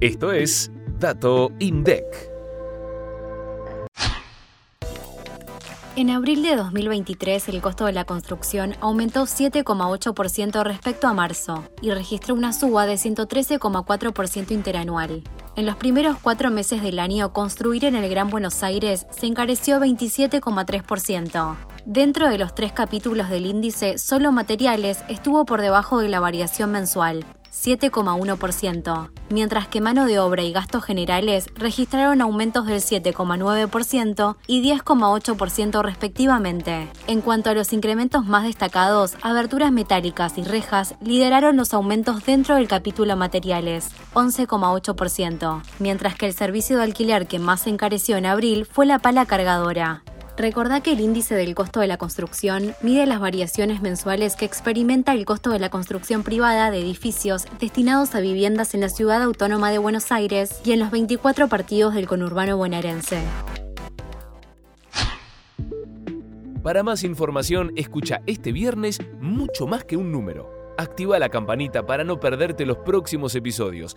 Esto es Dato INDEC. En abril de 2023, el costo de la construcción aumentó 7,8% respecto a marzo y registró una suba de 113,4% interanual. En los primeros cuatro meses del año, construir en el Gran Buenos Aires se encareció 27,3%. Dentro de los tres capítulos del índice, solo materiales estuvo por debajo de la variación mensual, 7,1%, mientras que mano de obra y gastos generales registraron aumentos del 7,9% y 10,8% respectivamente. En cuanto a los incrementos más destacados, aberturas metálicas y rejas lideraron los aumentos dentro del capítulo materiales, 11,8%, mientras que el servicio de alquiler que más se encareció en abril fue la pala cargadora, Recordá que el índice del costo de la construcción mide las variaciones mensuales que experimenta el costo de la construcción privada de edificios destinados a viviendas en la ciudad autónoma de Buenos Aires y en los 24 partidos del conurbano bonaerense. Para más información, escucha este viernes mucho más que un número. Activa la campanita para no perderte los próximos episodios